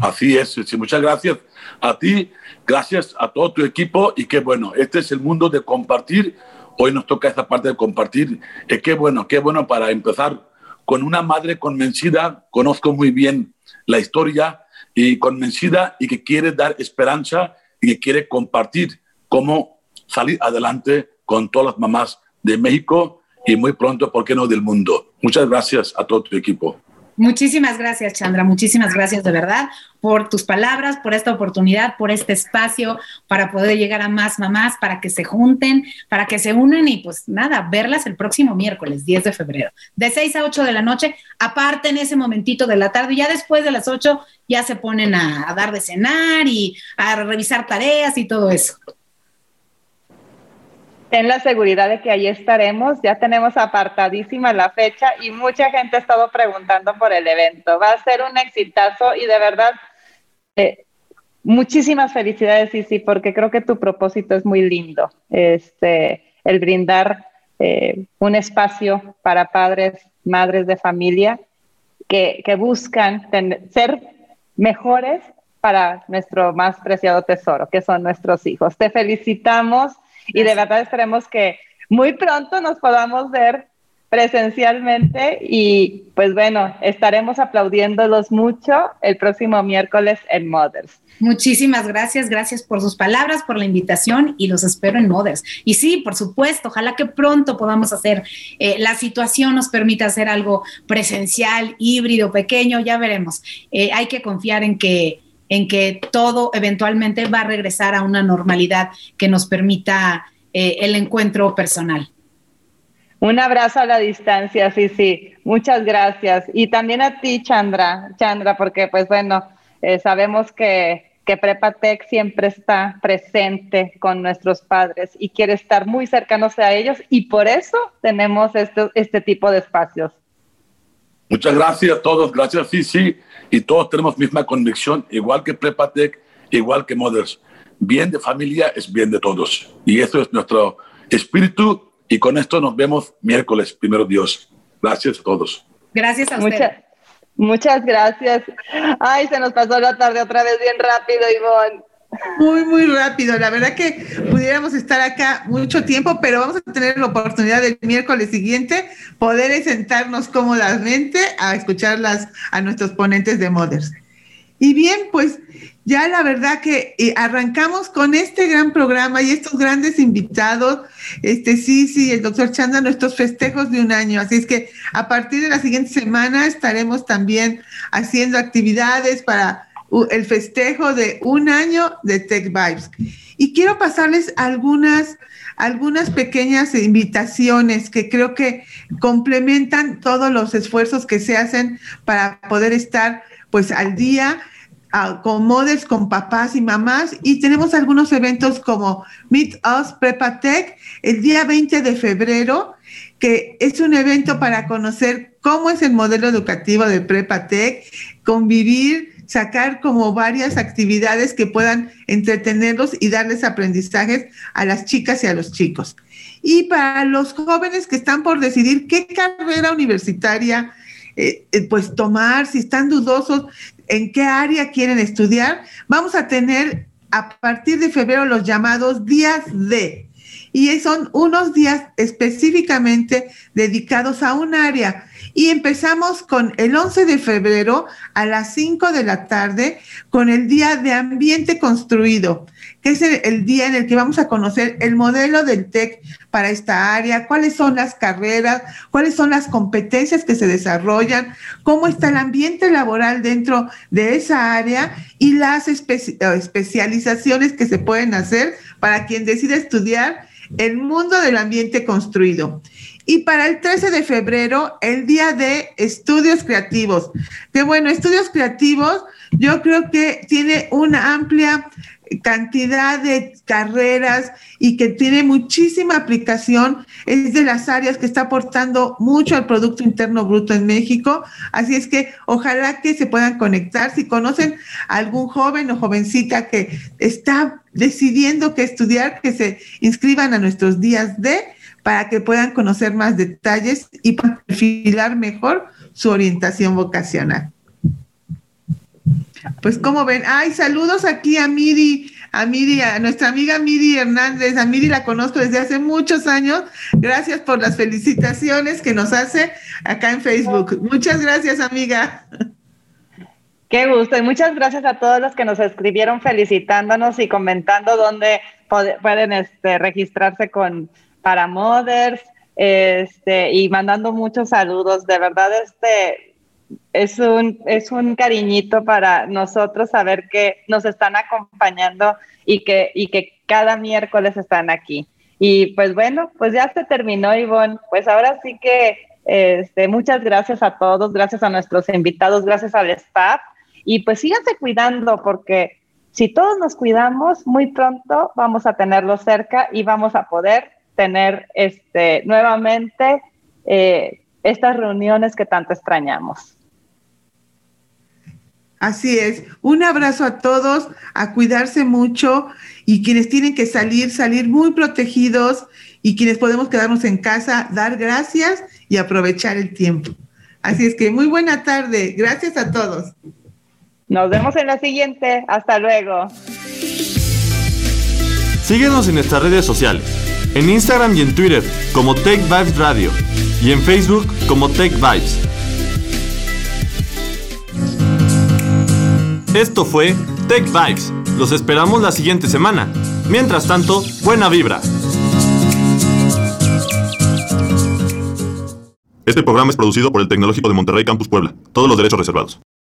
Así es, sí, muchas gracias a ti, gracias a todo tu equipo y qué bueno, este es el mundo de compartir. Hoy nos toca esta parte de compartir. Y qué bueno, qué bueno para empezar con una madre convencida, conozco muy bien la historia y convencida y que quiere dar esperanza y que quiere compartir cómo salir adelante con todas las mamás de México y muy pronto, ¿por qué no?, del mundo. Muchas gracias a todo tu equipo. Muchísimas gracias, Chandra. Muchísimas gracias de verdad por tus palabras, por esta oportunidad, por este espacio para poder llegar a más mamás, para que se junten, para que se unan y pues nada, verlas el próximo miércoles, 10 de febrero, de 6 a 8 de la noche, aparte en ese momentito de la tarde, ya después de las 8 ya se ponen a, a dar de cenar y a revisar tareas y todo eso ten la seguridad de que ahí estaremos. Ya tenemos apartadísima la fecha y mucha gente ha estado preguntando por el evento. Va a ser un exitazo y de verdad, eh, muchísimas felicidades, sí, porque creo que tu propósito es muy lindo. Este, el brindar eh, un espacio para padres, madres de familia que, que buscan ser mejores para nuestro más preciado tesoro, que son nuestros hijos. Te felicitamos y de verdad esperemos que muy pronto nos podamos ver presencialmente y pues bueno, estaremos aplaudiéndolos mucho el próximo miércoles en Mothers. Muchísimas gracias, gracias por sus palabras, por la invitación y los espero en Mothers. Y sí, por supuesto, ojalá que pronto podamos hacer, eh, la situación nos permita hacer algo presencial, híbrido, pequeño, ya veremos. Eh, hay que confiar en que en que todo eventualmente va a regresar a una normalidad que nos permita eh, el encuentro personal. Un abrazo a la distancia, sí, sí. Muchas gracias. Y también a ti, Chandra, Chandra, porque pues bueno, eh, sabemos que, que Prepatec siempre está presente con nuestros padres y quiere estar muy cercanos a ellos y por eso tenemos este, este tipo de espacios. Muchas gracias a todos, gracias, sí, sí y todos tenemos misma convicción, igual que Prepatec, igual que Mothers. Bien de familia es bien de todos. Y eso es nuestro espíritu. Y con esto nos vemos miércoles, primero Dios. Gracias a todos. Gracias a usted. Muchas, gracias. Ay, se nos pasó la tarde otra vez bien rápido, Ivonne. Muy, muy rápido. La verdad que pudiéramos estar acá mucho tiempo, pero vamos a tener la oportunidad el miércoles siguiente poder sentarnos cómodamente a escucharlas a nuestros ponentes de Mothers. Y bien, pues ya la verdad que eh, arrancamos con este gran programa y estos grandes invitados, este sí, sí, el doctor Chanda, nuestros festejos de un año. Así es que a partir de la siguiente semana estaremos también haciendo actividades para el festejo de un año de Tech Vibes. Y quiero pasarles algunas, algunas pequeñas invitaciones que creo que complementan todos los esfuerzos que se hacen para poder estar pues al día con modes, con papás y mamás. Y tenemos algunos eventos como Meet Us Prepa Tech el día 20 de febrero, que es un evento para conocer cómo es el modelo educativo de Prepa Tech, convivir sacar como varias actividades que puedan entretenerlos y darles aprendizajes a las chicas y a los chicos. Y para los jóvenes que están por decidir qué carrera universitaria eh, eh, pues tomar, si están dudosos en qué área quieren estudiar, vamos a tener a partir de febrero los llamados días de y son unos días específicamente dedicados a un área. Y empezamos con el 11 de febrero a las 5 de la tarde con el Día de Ambiente Construido, que es el, día en el que vamos a conocer el modelo del TEC para esta área, cuáles son las carreras, cuáles son las competencias que se desarrollan, cómo está el ambiente laboral dentro de esa área y las especializaciones que se pueden hacer para quien decide estudiar el mundo del ambiente construido. Y para el 13 de febrero, el día de estudios creativos. Que bueno, estudios creativos, yo creo que tiene una amplia cantidad de carreras y que tiene muchísima aplicación, es de las áreas que está aportando mucho al Producto Interno Bruto en México. Así es que ojalá que se puedan conectar. Si conocen a algún joven o jovencita que está decidiendo qué estudiar, que se inscriban a nuestros días de para que puedan conocer más detalles y perfilar mejor su orientación vocacional. Pues como ven, ay, saludos aquí a Miri, a Miri, a nuestra amiga Miri Hernández. A Miri la conozco desde hace muchos años. Gracias por las felicitaciones que nos hace acá en Facebook. Muchas gracias, amiga. Qué gusto y muchas gracias a todos los que nos escribieron felicitándonos y comentando dónde pueden este, registrarse con para Mothers este, y mandando muchos saludos. De verdad, este, es un, es un cariñito para nosotros saber que nos están acompañando y que, y que cada miércoles están aquí. Y pues bueno, pues ya se terminó, Ivonne. Pues ahora sí que este, muchas gracias a todos, gracias a nuestros invitados, gracias al staff. Y pues síganse cuidando porque si todos nos cuidamos, muy pronto vamos a tenerlo cerca y vamos a poder tener este, nuevamente eh, estas reuniones que tanto extrañamos. Así es. Un abrazo a todos, a cuidarse mucho y quienes tienen que salir, salir muy protegidos y quienes podemos quedarnos en casa, dar gracias y aprovechar el tiempo. Así es que muy buena tarde. Gracias a todos. Nos vemos en la siguiente. Hasta luego. Síguenos en nuestras redes sociales. En Instagram y en Twitter como Tech Vibes Radio y en Facebook como Tech Vibes. Esto fue Tech Vibes. Los esperamos la siguiente semana. Mientras tanto, buena vibra. Este programa es producido por el Tecnológico de Monterrey Campus Puebla. Todos los derechos reservados.